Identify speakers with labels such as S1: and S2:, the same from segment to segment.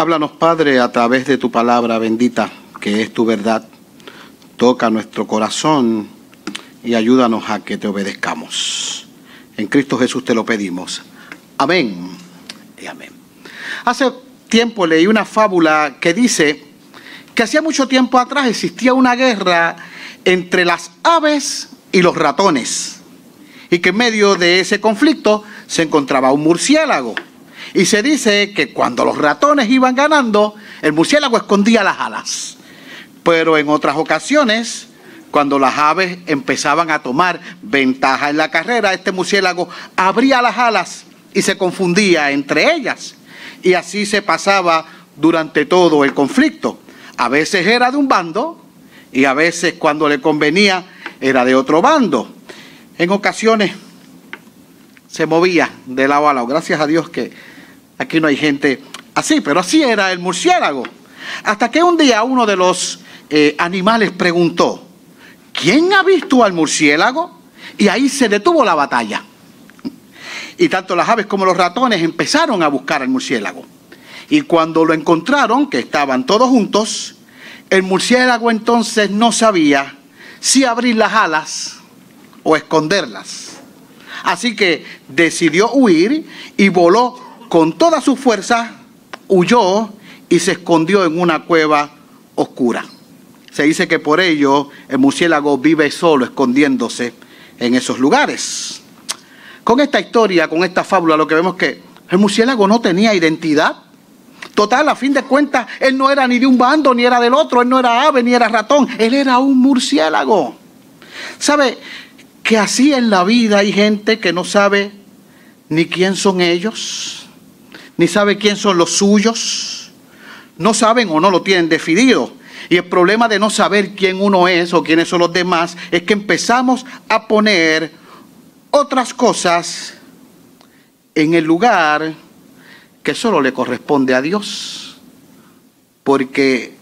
S1: Háblanos, Padre, a través de tu palabra bendita, que es tu verdad. Toca nuestro corazón y ayúdanos a que te obedezcamos. En Cristo Jesús te lo pedimos. Amén y amén. Hace tiempo leí una fábula que dice que hacía mucho tiempo atrás existía una guerra entre las aves y los ratones y que en medio de ese conflicto se encontraba un murciélago. Y se dice que cuando los ratones iban ganando, el murciélago escondía las alas. Pero en otras ocasiones, cuando las aves empezaban a tomar ventaja en la carrera, este murciélago abría las alas y se confundía entre ellas. Y así se pasaba durante todo el conflicto. A veces era de un bando y a veces cuando le convenía era de otro bando. En ocasiones se movía de lado a lado. Gracias a Dios que aquí no hay gente así, pero así era el murciélago. Hasta que un día uno de los eh, animales preguntó, ¿quién ha visto al murciélago? Y ahí se detuvo la batalla. Y tanto las aves como los ratones empezaron a buscar al murciélago. Y cuando lo encontraron, que estaban todos juntos, el murciélago entonces no sabía si abrir las alas o esconderlas. Así que decidió huir y voló con toda su fuerza, huyó y se escondió en una cueva oscura. Se dice que por ello el murciélago vive solo, escondiéndose en esos lugares. Con esta historia, con esta fábula, lo que vemos es que el murciélago no tenía identidad. Total, a fin de cuentas, él no era ni de un bando ni era del otro, él no era ave ni era ratón, él era un murciélago. ¿Sabe que así en la vida hay gente que no sabe ni quién son ellos, ni sabe quién son los suyos? No saben o no lo tienen definido. Y el problema de no saber quién uno es o quiénes son los demás es que empezamos a poner otras cosas en el lugar que solo le corresponde a Dios. Porque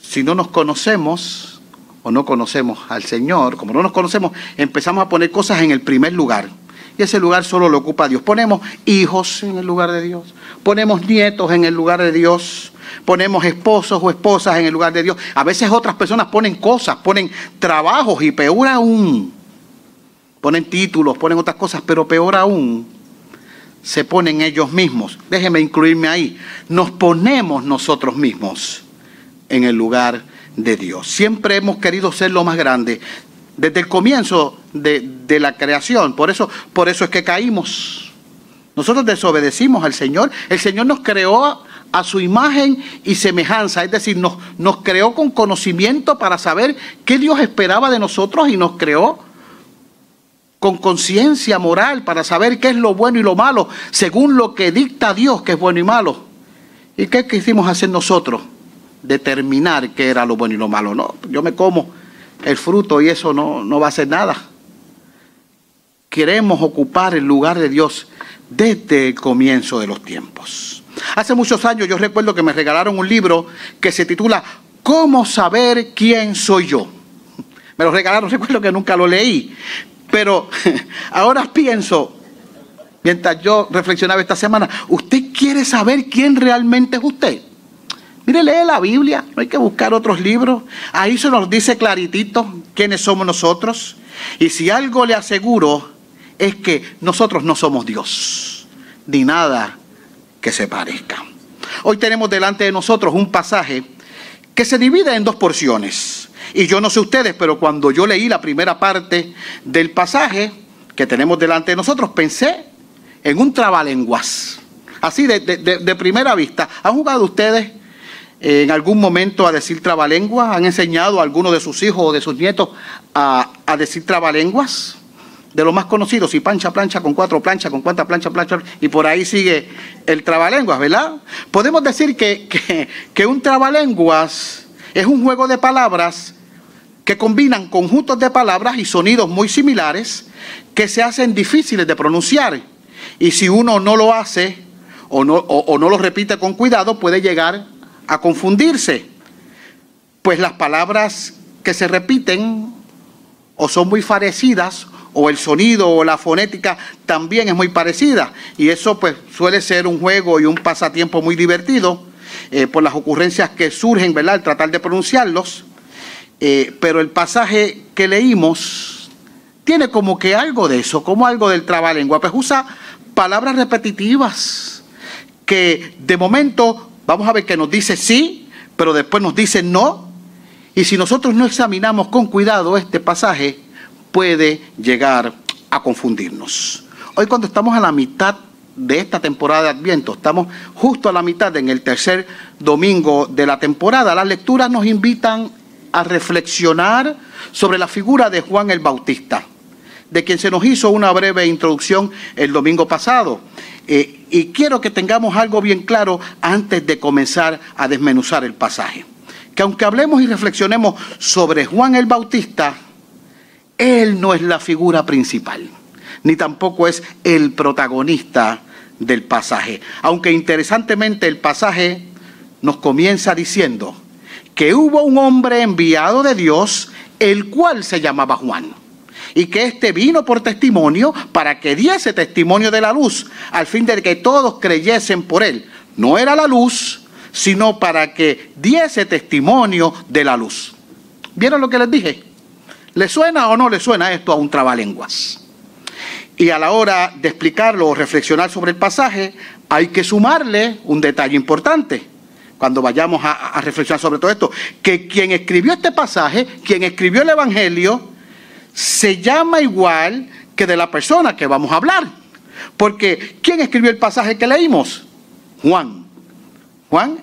S1: si no nos conocemos o no conocemos al Señor, como no nos conocemos, empezamos a poner cosas en el primer lugar. Y ese lugar solo lo ocupa Dios. Ponemos hijos en el lugar de Dios. Ponemos nietos en el lugar de Dios. Ponemos esposos o esposas en el lugar de Dios. A veces otras personas ponen cosas, ponen trabajos y peor aún ponen títulos, ponen otras cosas, pero peor aún, se ponen ellos mismos. Déjenme incluirme ahí. Nos ponemos nosotros mismos en el lugar de Dios. Siempre hemos querido ser lo más grande. Desde el comienzo de, la creación. Por eso, por eso es que caímos. Nosotros desobedecimos al Señor. El Señor nos creó a su imagen y semejanza, es decir, nos, nos creó con conocimiento para saber qué Dios esperaba de nosotros y nos creó con conciencia moral para saber qué es lo bueno y lo malo, según lo que dicta Dios que es bueno y malo. ¿Y qué quisimos hacer nosotros? Determinar qué era lo bueno y lo malo. No, yo me como el fruto y eso no, no va a hacer nada. Queremos ocupar el lugar de Dios desde el comienzo de los tiempos. Hace muchos años yo recuerdo que me regalaron un libro que se titula ¿Cómo saber quién soy yo? Me lo regalaron, recuerdo que nunca lo leí, pero ahora pienso, mientras yo reflexionaba esta semana, ¿usted quiere saber quién realmente es usted? Mire, lee la Biblia, no hay que buscar otros libros. Ahí se nos dice claritito quiénes somos nosotros. Y si algo le aseguro es que nosotros no somos Dios, ni nada que se parezca. Hoy tenemos delante de nosotros un pasaje que se divide en dos porciones. Y yo no sé ustedes, pero cuando yo leí la primera parte del pasaje que tenemos delante de nosotros, pensé en un trabalenguas. Así de, primera vista. ¿Han jugado ustedes en algún momento a decir trabalenguas? ¿Han enseñado a alguno de sus hijos o de sus nietos a, decir trabalenguas? De los más conocidos, y pancha, plancha, con cuatro planchas, con cuánta plancha, plancha, y por ahí sigue el trabalenguas, ¿verdad? Podemos decir que, que, que un trabalenguas es un juego de palabras que combinan conjuntos de palabras y sonidos muy similares que se hacen difíciles de pronunciar. Y si uno no lo hace o no, o, no lo repite con cuidado, puede llegar a confundirse. Pues las palabras que se repiten o son muy parecidas o el sonido o la fonética también es muy parecida y eso pues suele ser un juego y un pasatiempo muy divertido eh, por las ocurrencias que surgen, ¿verdad?, al tratar de pronunciarlos. Eh, pero el pasaje que leímos tiene como que algo de eso, como algo del trabalengua, pues usa palabras repetitivas que de momento vamos a ver que nos dice sí, pero después nos dice no. Y si nosotros no examinamos con cuidado este pasaje, puede llegar a confundirnos. Hoy cuando estamos a la mitad de esta temporada de Adviento, estamos justo a la mitad en el tercer domingo de la temporada, las lecturas nos invitan a reflexionar sobre la figura de Juan el Bautista, de quien se nos hizo una breve introducción el domingo pasado. Eh, y quiero que tengamos algo bien claro antes de comenzar a desmenuzar el pasaje. Que aunque hablemos y reflexionemos sobre Juan el Bautista, él no es la figura principal, ni tampoco es el protagonista del pasaje. Aunque interesantemente el pasaje nos comienza diciendo que hubo un hombre enviado de Dios, el cual se llamaba Juan, y que éste vino por testimonio para que diese testimonio de la luz, al fin de que todos creyesen por él. No era la luz, sino para que diese testimonio de la luz. ¿Vieron lo que les dije? ¿Le suena o no le suena esto a un trabalenguas? Y a la hora de explicarlo o reflexionar sobre el pasaje, hay que sumarle un detalle importante cuando vayamos a, a, reflexionar sobre todo esto, que quien escribió este pasaje, quien escribió el Evangelio, se llama igual que de la persona que vamos a hablar. Porque ¿quién escribió el pasaje que leímos? Juan. Juan,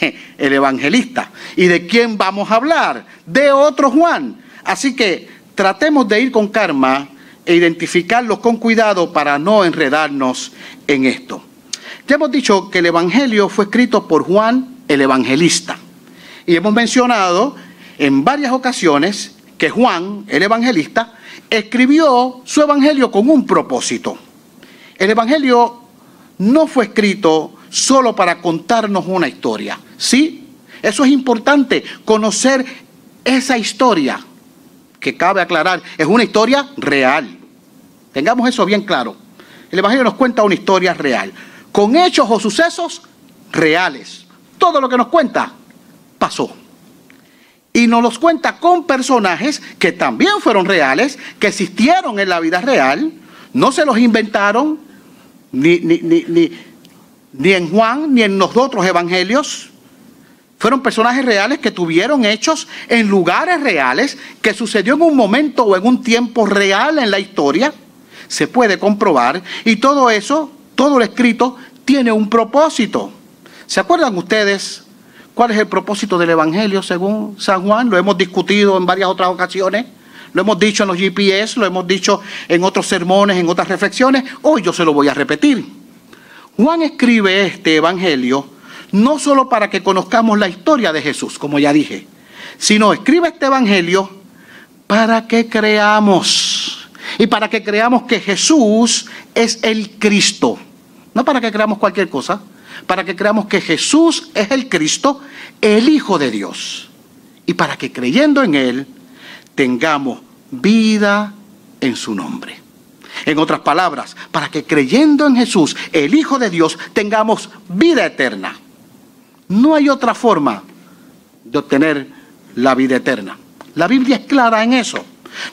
S1: el evangelista. ¿Y de quién vamos a hablar? De otro Juan. Así que tratemos de ir con karma e identificarlos con cuidado para no enredarnos en esto. Ya hemos dicho que el Evangelio fue escrito por Juan el Evangelista. Y hemos mencionado en varias ocasiones que Juan, el Evangelista, escribió su Evangelio con un propósito. El Evangelio no fue escrito solo para contarnos una historia. Sí, eso es importante, conocer esa historia que cabe aclarar, es una historia real. Tengamos eso bien claro. El Evangelio nos cuenta una historia real, con hechos o sucesos reales. Todo lo que nos cuenta pasó. Y nos los cuenta con personajes que también fueron reales, que existieron en la vida real, no se los inventaron, ni, en Juan, ni en los otros evangelios, fueron personajes reales que tuvieron hechos en lugares reales, que sucedió en un momento o en un tiempo real en la historia. Se puede comprobar. Y todo eso, todo lo escrito, tiene un propósito. ¿Se acuerdan ustedes cuál es el propósito del Evangelio según San Juan? Lo hemos discutido en varias otras ocasiones. Lo hemos dicho en los GPS, lo hemos dicho en otros sermones, en otras reflexiones. Hoy yo se lo voy a repetir. Juan escribe este Evangelio no solo para que conozcamos la historia de Jesús, como ya dije, sino escribe este Evangelio para que creamos y para que creamos que Jesús es el Cristo, no para que creamos cualquier cosa, para que creamos que Jesús es el Cristo, el Hijo de Dios, y para que creyendo en Él tengamos vida en su nombre. En otras palabras, para que creyendo en Jesús, el Hijo de Dios, tengamos vida eterna. No hay otra forma de obtener la vida eterna. La Biblia es clara en eso.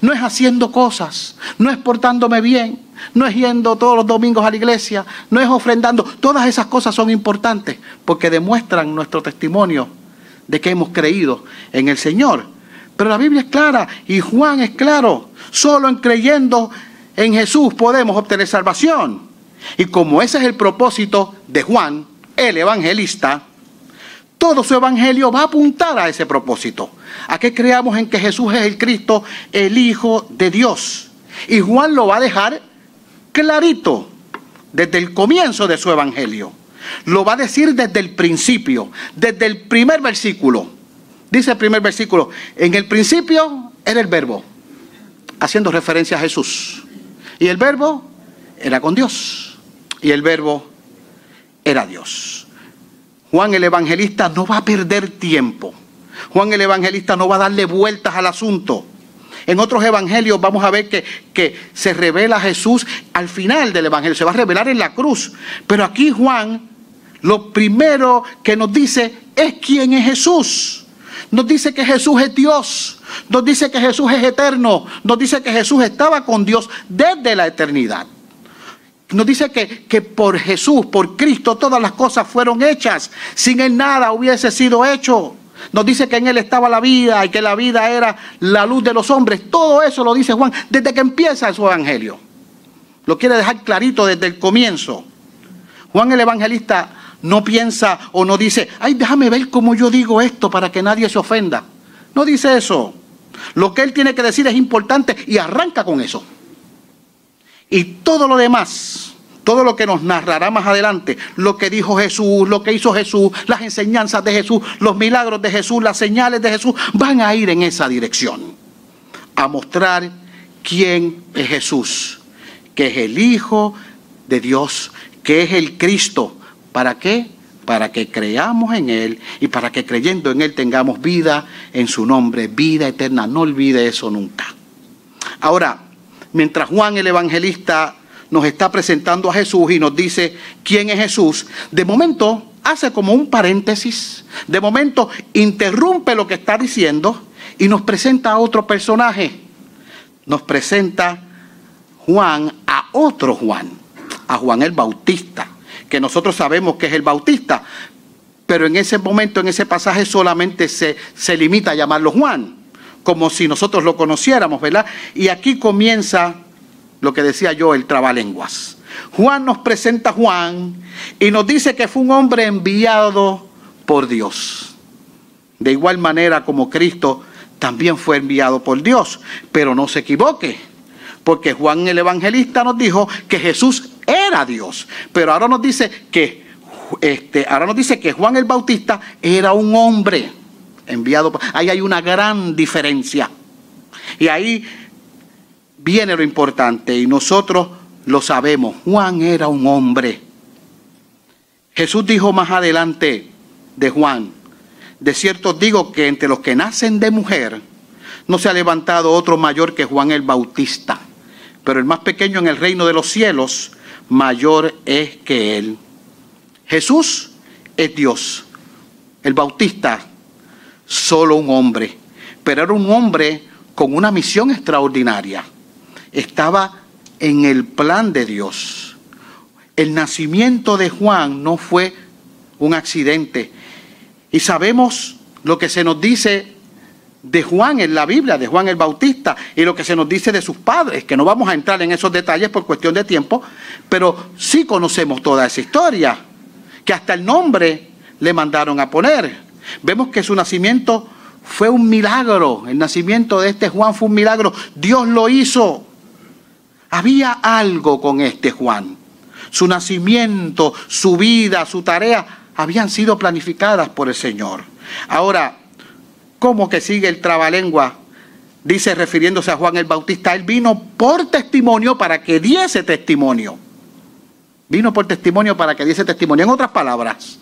S1: No es haciendo cosas, no es portándome bien, no es yendo todos los domingos a la iglesia, no es ofrendando. Todas esas cosas son importantes porque demuestran nuestro testimonio de que hemos creído en el Señor. Pero la Biblia es clara y Juan es claro. Solo en creyendo en Jesús podemos obtener salvación. Y como ese es el propósito de Juan, el evangelista, todo su evangelio va a apuntar a ese propósito, a que creamos en que Jesús es el Cristo, el Hijo de Dios. Y Juan lo va a dejar clarito desde el comienzo de su evangelio. Lo va a decir desde el principio, desde el primer versículo. Dice el primer versículo, en el principio era el verbo, haciendo referencia a Jesús. Y el verbo era con Dios. Y el verbo era Dios. Juan el Evangelista no va a perder tiempo. Juan el Evangelista no va a darle vueltas al asunto. En otros evangelios vamos a ver que, que, se revela Jesús al final del evangelio, se va a revelar en la cruz. Pero aquí Juan lo primero que nos dice es quién es Jesús. Nos dice que Jesús es Dios. Nos dice que Jesús es eterno. Nos dice que Jesús estaba con Dios desde la eternidad. Nos dice que, que, por Jesús, por Cristo, todas las cosas fueron hechas. Sin Él nada hubiese sido hecho. Nos dice que en Él estaba la vida y que la vida era la luz de los hombres. Todo eso lo dice Juan desde que empieza su evangelio. Lo quiere dejar clarito desde el comienzo. Juan el evangelista no piensa o no dice, ay, déjame ver cómo yo digo esto para que nadie se ofenda. No dice eso. Lo que él tiene que decir es importante y arranca con eso. Y todo lo demás, todo lo que nos narrará más adelante, lo que dijo Jesús, lo que hizo Jesús, las enseñanzas de Jesús, los milagros de Jesús, las señales de Jesús, van a ir en esa dirección. A mostrar quién es Jesús, que es el Hijo de Dios, que es el Cristo, ¿Para qué? Para que creamos en Él y para que creyendo en Él tengamos vida en su nombre, vida eterna. No olvide eso nunca. Ahora, mientras Juan el Evangelista nos está presentando a Jesús y nos dice quién es Jesús, de momento hace como un paréntesis, de momento interrumpe lo que está diciendo y nos presenta a otro personaje. Nos presenta Juan a otro Juan, a Juan el Bautista que nosotros sabemos que es el Bautista, pero en ese momento, en ese pasaje, solamente se, se limita a llamarlo Juan, como si nosotros lo conociéramos, ¿verdad? Y aquí comienza lo que decía yo, el trabalenguas. Juan nos presenta a Juan y nos dice que fue un hombre enviado por Dios. De igual manera como Cristo también fue enviado por Dios. Pero no se equivoque, porque Juan el Evangelista nos dijo que Jesús era Dios. Pero ahora nos dice que, este, ahora nos dice que Juan el Bautista era un hombre enviado. Ahí hay una gran diferencia. Y ahí viene lo importante y nosotros lo sabemos. Juan era un hombre. Jesús dijo más adelante de Juan, de cierto digo que entre los que nacen de mujer no se ha levantado otro mayor que Juan el Bautista, pero el más pequeño en el reino de los cielos mayor es que Él. Jesús es Dios. El Bautista, solo un hombre, pero era un hombre con una misión extraordinaria. Estaba en el plan de Dios. El nacimiento de Juan no fue un accidente. Y sabemos lo que se nos dice de Juan en la Biblia, de Juan el Bautista, y lo que se nos dice de sus padres, que no vamos a entrar en esos detalles por cuestión de tiempo, pero sí conocemos toda esa historia, que hasta el nombre le mandaron a poner. Vemos que su nacimiento fue un milagro, el nacimiento de este Juan fue un milagro, Dios lo hizo. Había algo con este Juan. Su nacimiento, su vida, su tarea, habían sido planificadas por el Señor. Ahora, ¿Cómo que sigue el trabalengua? Dice refiriéndose a Juan el Bautista, él vino por testimonio para que diese testimonio. Vino por testimonio para que diese testimonio. En otras palabras,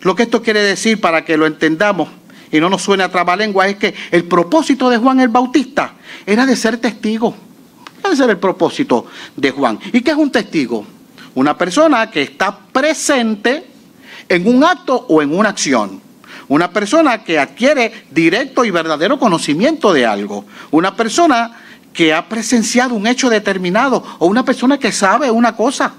S1: lo que esto quiere decir para que lo entendamos y no nos suene a trabalengua es que el propósito de Juan el Bautista era de ser testigo. Ese era el propósito de Juan. ¿Y qué es un testigo? Una persona que está presente en un acto o en una acción. Una persona que adquiere directo y verdadero conocimiento de algo. Una persona que ha presenciado un hecho determinado o una persona que sabe una cosa.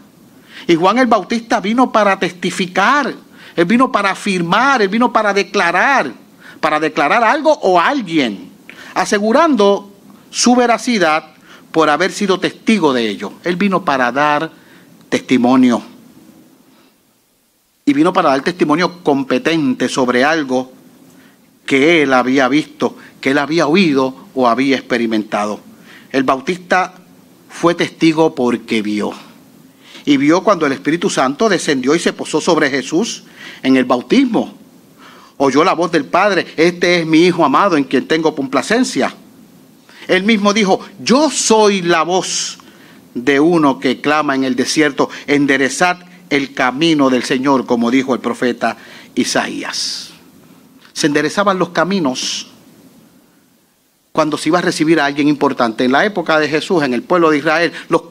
S1: Y Juan el Bautista vino para testificar, él vino para afirmar, él vino para declarar, para declarar algo o alguien, asegurando su veracidad por haber sido testigo de ello. Él vino para dar testimonio y vino para dar testimonio competente sobre algo que él había visto, que él había oído o había experimentado. El bautista fue testigo porque vio. Y vio cuando el Espíritu Santo descendió y se posó sobre Jesús en el bautismo. Oyó la voz del Padre, este es mi Hijo amado en quien tengo complacencia. Él mismo dijo, yo soy la voz de uno que clama en el desierto, enderezad el camino del Señor, como dijo el profeta Isaías. Se enderezaban los caminos cuando se iba a recibir a alguien importante. En la época de Jesús, en el pueblo de Israel, los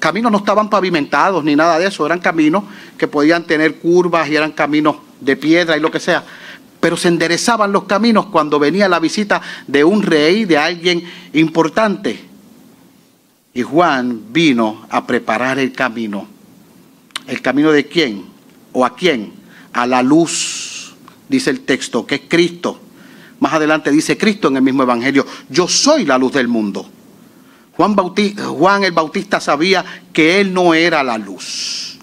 S1: caminos no estaban pavimentados ni nada de eso, eran caminos que podían tener curvas y eran caminos de piedra y lo que sea. Pero se enderezaban los caminos cuando venía la visita de un rey, de alguien importante. Y Juan vino a preparar el camino. ¿El camino de quién? ¿O a quién? A la luz, dice el texto, que es Cristo. Más adelante dice Cristo en el mismo Evangelio, yo soy la luz del mundo. Juan, Juan el Bautista sabía que él no era la luz.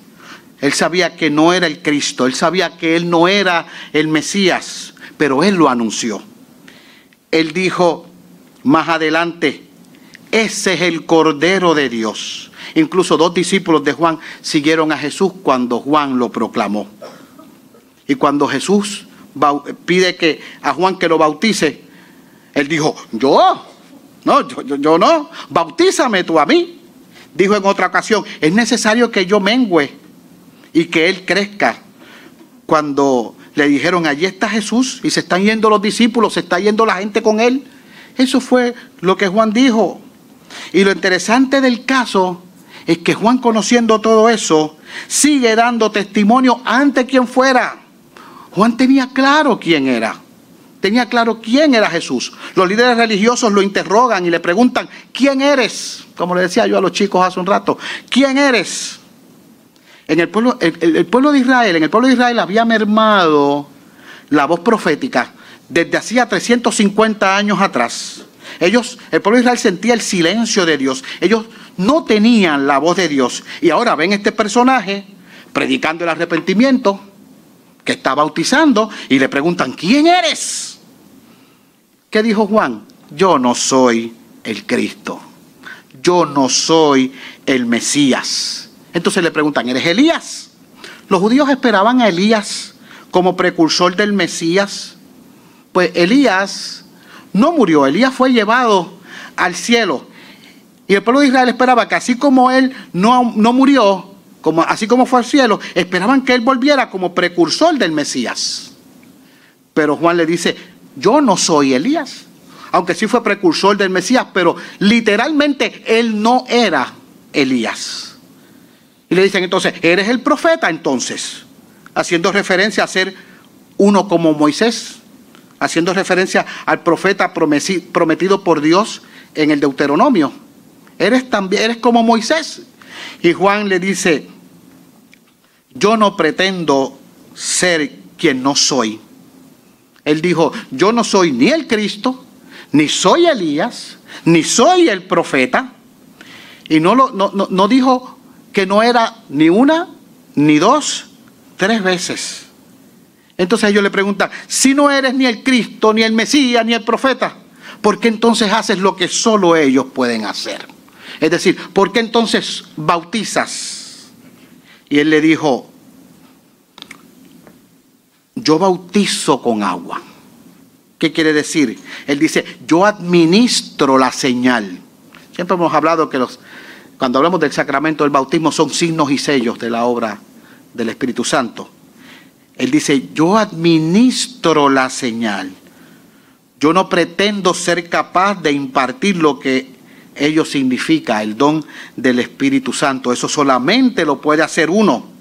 S1: Él sabía que no era el Cristo, él sabía que él no era el Mesías, pero él lo anunció. Él dijo más adelante, ese es el Cordero de Dios. Incluso dos discípulos de Juan siguieron a Jesús cuando Juan lo proclamó. Y cuando Jesús pide que a Juan que lo bautice, él dijo, yo, no, yo, yo, no, bautízame tú a mí. Dijo en otra ocasión, es necesario que yo mengüe y que él crezca. Cuando le dijeron, allí está Jesús y se están yendo los discípulos, se está yendo la gente con él. Eso fue lo que Juan dijo. Y lo interesante del caso es que Juan conociendo todo eso, sigue dando testimonio ante quien fuera. Juan tenía claro quién era. Tenía claro quién era Jesús. Los líderes religiosos lo interrogan y le preguntan, ¿quién eres? Como le decía yo a los chicos hace un rato, ¿quién eres? En el pueblo, el, pueblo de Israel, en el pueblo de Israel había mermado la voz profética desde hacía 350 años atrás. Ellos, el pueblo de Israel sentía el silencio de Dios. Ellos no tenían la voz de Dios. Y ahora ven este personaje predicando el arrepentimiento, que está bautizando, y le preguntan, ¿quién eres? ¿Qué dijo Juan? Yo no soy el Cristo. Yo no soy el Mesías. Entonces le preguntan, ¿eres Elías? Los judíos esperaban a Elías como precursor del Mesías. Pues Elías no murió, Elías fue llevado al cielo. Y el pueblo de Israel esperaba que así como él no, no murió, como, así como fue al cielo, esperaban que él volviera como precursor del Mesías. Pero Juan le dice, yo no soy Elías, aunque sí fue precursor del Mesías, pero literalmente él no era Elías. Y le dicen entonces, ¿eres el profeta entonces? Haciendo referencia a ser uno como Moisés, haciendo referencia al profeta prometido por Dios en el Deuteronomio. Eres también, eres como Moisés. Y Juan le dice, yo no pretendo ser quien no soy. Él dijo, yo no soy ni el Cristo, ni soy Elías, ni soy el profeta. Y no, lo, no, no, dijo que no era ni una, ni dos, tres veces. Entonces ellos le preguntan, si no eres ni el Cristo, ni el Mesías, ni el profeta, ¿por qué entonces haces lo que solo ellos pueden hacer? Es decir, ¿por qué entonces bautizas? Y él le dijo, yo bautizo con agua. ¿Qué quiere decir? Él dice, yo administro la señal. Siempre hemos hablado que los, cuando hablamos del sacramento del bautismo son signos y sellos de la obra del Espíritu Santo. Él dice, yo administro la señal. Yo no pretendo ser capaz de impartir lo que ello significa, el don del Espíritu Santo. Eso solamente lo puede hacer uno.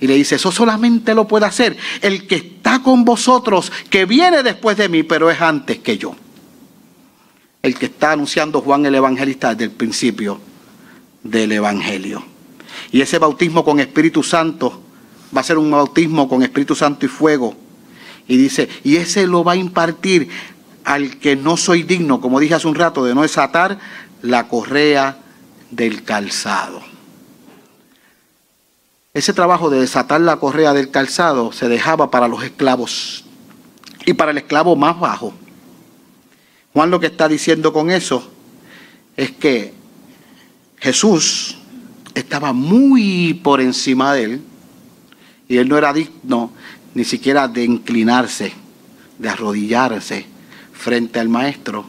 S1: Y le dice, eso solamente lo puede hacer el que está con vosotros, que viene después de mí, pero es antes que yo. El que está anunciando Juan el Evangelista desde el principio del Evangelio. Y ese bautismo con Espíritu Santo va a ser un bautismo con Espíritu Santo y fuego. Y dice, y ese lo va a impartir al que no soy digno, como dije hace un rato, de no desatar la correa del calzado. Ese trabajo de desatar la correa del calzado se dejaba para los esclavos y para el esclavo más bajo. Juan lo que está diciendo con eso es que Jesús estaba muy por encima de él y él no era digno ni siquiera de inclinarse, de arrodillarse frente al maestro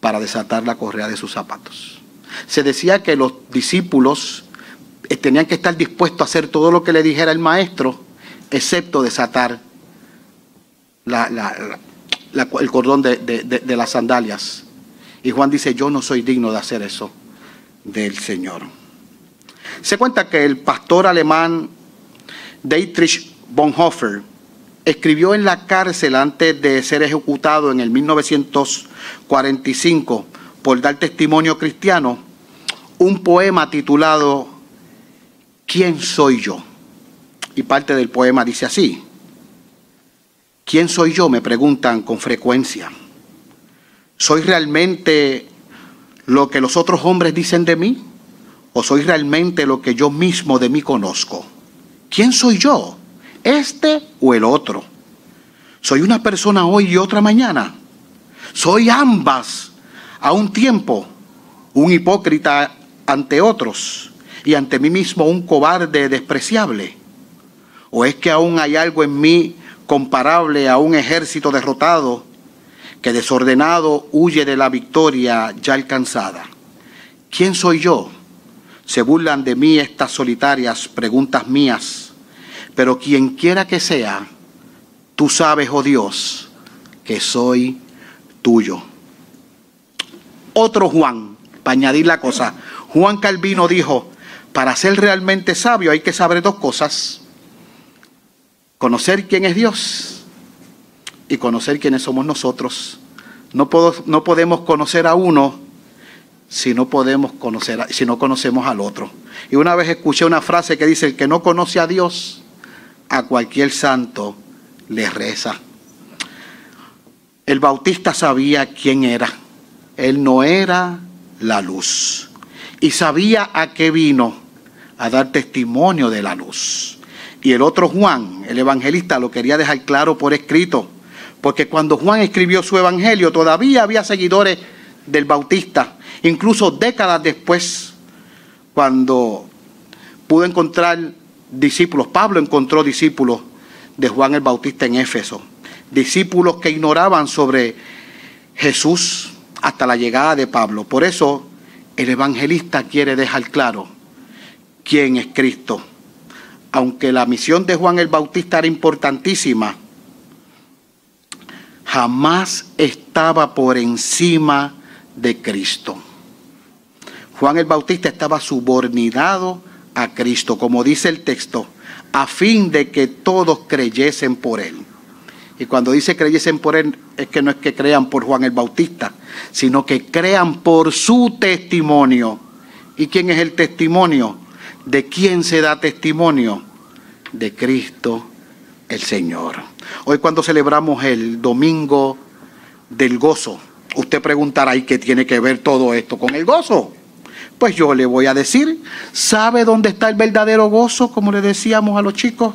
S1: para desatar la correa de sus zapatos. Se decía que los discípulos eh, tenían que estar dispuestos a hacer todo lo que le dijera el maestro, excepto desatar el cordón de, de las sandalias. Y Juan dice, yo no soy digno de hacer eso del Señor. Se cuenta que el pastor alemán Dietrich Bonhoeffer escribió en la cárcel antes de ser ejecutado en el 1945 por dar testimonio cristiano un poema titulado ¿Quién soy yo? Y parte del poema dice así, ¿quién soy yo? Me preguntan con frecuencia. ¿Soy realmente lo que los otros hombres dicen de mí? ¿O soy realmente lo que yo mismo de mí conozco? ¿Quién soy yo? ¿Este o el otro? ¿Soy una persona hoy y otra mañana? ¿Soy ambas a un tiempo? ¿Un hipócrita ante otros y ante mí mismo un cobarde despreciable? ¿O es que aún hay algo en mí comparable a un ejército derrotado que desordenado huye de la victoria ya alcanzada? ¿Quién soy yo? Se burlan de mí estas solitarias preguntas mías, pero quien quiera que sea, tú sabes, oh Dios, que soy tuyo. Otro Juan, para añadir la cosa, Juan Calvino dijo, para ser realmente sabio hay que saber dos cosas, conocer quién es Dios y conocer quiénes somos nosotros. No, no podemos conocer a uno si no podemos conocer, si no conocemos al otro. Y una vez escuché una frase que dice, el que no conoce a Dios, a cualquier santo le reza. El bautista sabía quién era. Él no era la luz. Y sabía a qué vino, a dar testimonio de la luz. Y el otro Juan, el evangelista, lo quería dejar claro por escrito. Porque cuando Juan escribió su evangelio, todavía había seguidores del bautista Incluso décadas después, cuando pudo encontrar discípulos, Pablo encontró discípulos de Juan el Bautista en Éfeso, discípulos que ignoraban sobre Jesús hasta la llegada de Pablo. Por eso el evangelista quiere dejar claro quién es Cristo. Aunque la misión de Juan el Bautista era importantísima, jamás estaba por encima de Cristo. Juan el Bautista estaba subordinado a Cristo, como dice el texto, a fin de que todos creyesen por él. Y cuando dice creyesen por él, es que no es que crean por Juan el Bautista, sino que crean por su testimonio. ¿Y quién es el testimonio? ¿De quién se da testimonio? De Cristo el Señor. Hoy cuando celebramos el domingo del gozo, usted preguntará, ¿y qué tiene que ver todo esto con el gozo? Pues yo le voy a decir, ¿sabe dónde está el verdadero gozo? Como le decíamos a los chicos.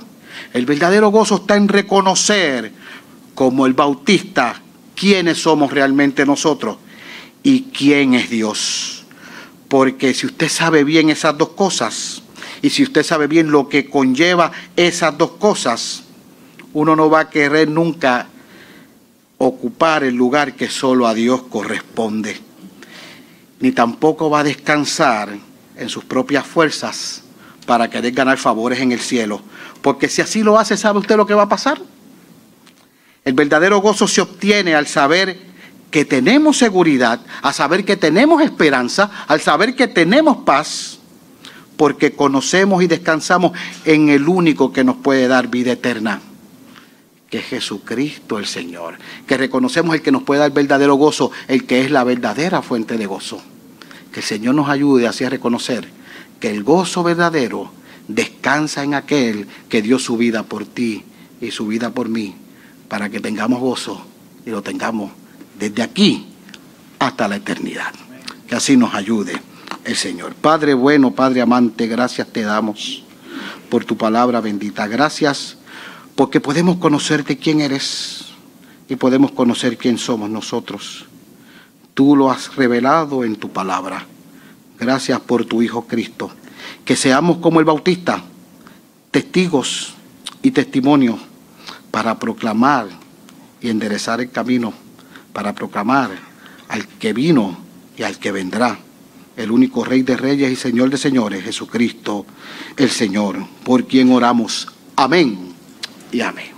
S1: El verdadero gozo está en reconocer como el bautista quiénes somos realmente nosotros y quién es Dios. Porque si usted sabe bien esas dos cosas y si usted sabe bien lo que conlleva esas dos cosas, uno no va a querer nunca ocupar el lugar que solo a Dios corresponde ni tampoco va a descansar en sus propias fuerzas para querer ganar favores en el cielo. Porque si así lo hace, ¿sabe usted lo que va a pasar? El verdadero gozo se obtiene al saber que tenemos seguridad, a saber que tenemos esperanza, al saber que tenemos paz, porque conocemos y descansamos en el único que nos puede dar vida eterna, que es Jesucristo el Señor, que reconocemos el que nos puede dar verdadero gozo, el que es la verdadera fuente de gozo. Que el Señor nos ayude así a reconocer que el gozo verdadero descansa en aquel que dio su vida por ti y su vida por mí, para que tengamos gozo y lo tengamos desde aquí hasta la eternidad. Que así nos ayude el Señor. Padre bueno, Padre amante, gracias te damos por tu palabra bendita. Gracias porque podemos conocerte quién eres y podemos conocer quién somos nosotros. Tú lo has revelado en tu palabra. Gracias por tu Hijo Cristo. Que seamos como el Bautista, testigos y testimonios para proclamar y enderezar el camino, para proclamar al que vino y al que vendrá, el único Rey de Reyes y Señor de Señores, Jesucristo el Señor, por quien oramos. Amén y amén.